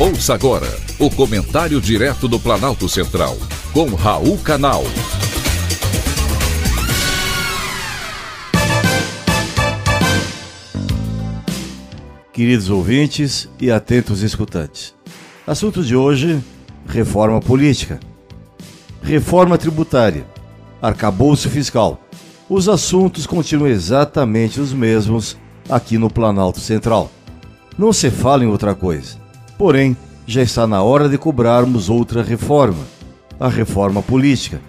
Ouça agora o comentário direto do Planalto Central, com Raul Canal. Queridos ouvintes e atentos escutantes. Assunto de hoje: reforma política, reforma tributária, arcabouço fiscal. Os assuntos continuam exatamente os mesmos aqui no Planalto Central. Não se fala em outra coisa. Porém, já está na hora de cobrarmos outra reforma a reforma política.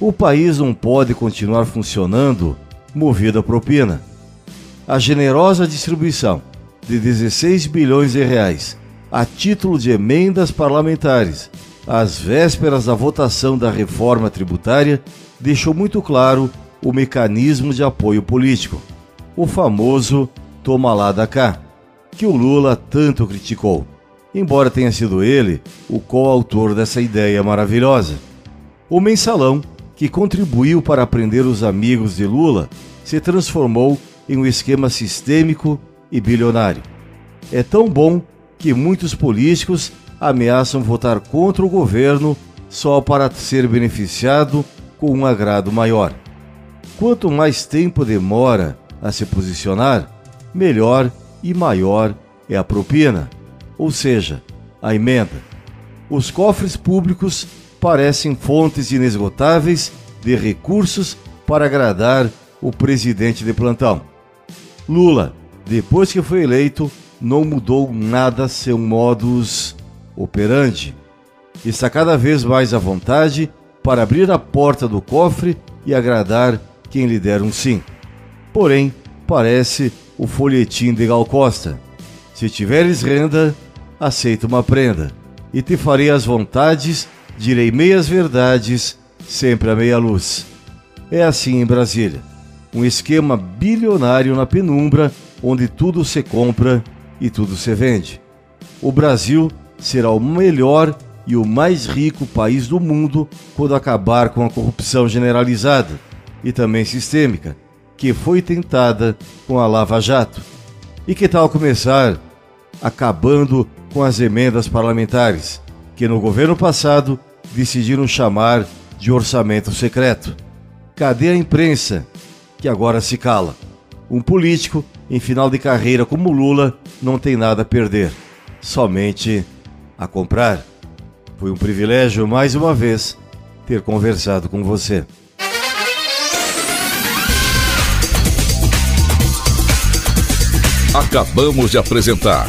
O país não pode continuar funcionando movido a propina. A generosa distribuição de 16 bilhões de reais a título de emendas parlamentares às vésperas da votação da reforma tributária deixou muito claro o mecanismo de apoio político, o famoso toma lá da cá, que o Lula tanto criticou embora tenha sido ele o coautor dessa ideia maravilhosa. O mensalão, que contribuiu para prender os amigos de Lula, se transformou em um esquema sistêmico e bilionário. É tão bom que muitos políticos ameaçam votar contra o governo só para ser beneficiado com um agrado maior. Quanto mais tempo demora a se posicionar, melhor e maior é a propina ou seja, a emenda. Os cofres públicos parecem fontes inesgotáveis de recursos para agradar o presidente de plantão. Lula, depois que foi eleito, não mudou nada seu modus operandi. Está cada vez mais à vontade para abrir a porta do cofre e agradar quem lhe der um sim. Porém, parece o folhetim de Gal Costa. Se tiveres renda, aceita uma prenda, e te farei as vontades, direi meias verdades, sempre a meia luz. É assim em Brasília, um esquema bilionário na penumbra, onde tudo se compra e tudo se vende. O Brasil será o melhor e o mais rico país do mundo quando acabar com a corrupção generalizada e também sistêmica, que foi tentada com a Lava Jato. E que tal começar acabando com as emendas parlamentares, que no governo passado decidiram chamar de orçamento secreto. Cadê a imprensa, que agora se cala? Um político em final de carreira como Lula não tem nada a perder, somente a comprar. Foi um privilégio mais uma vez ter conversado com você. Acabamos de apresentar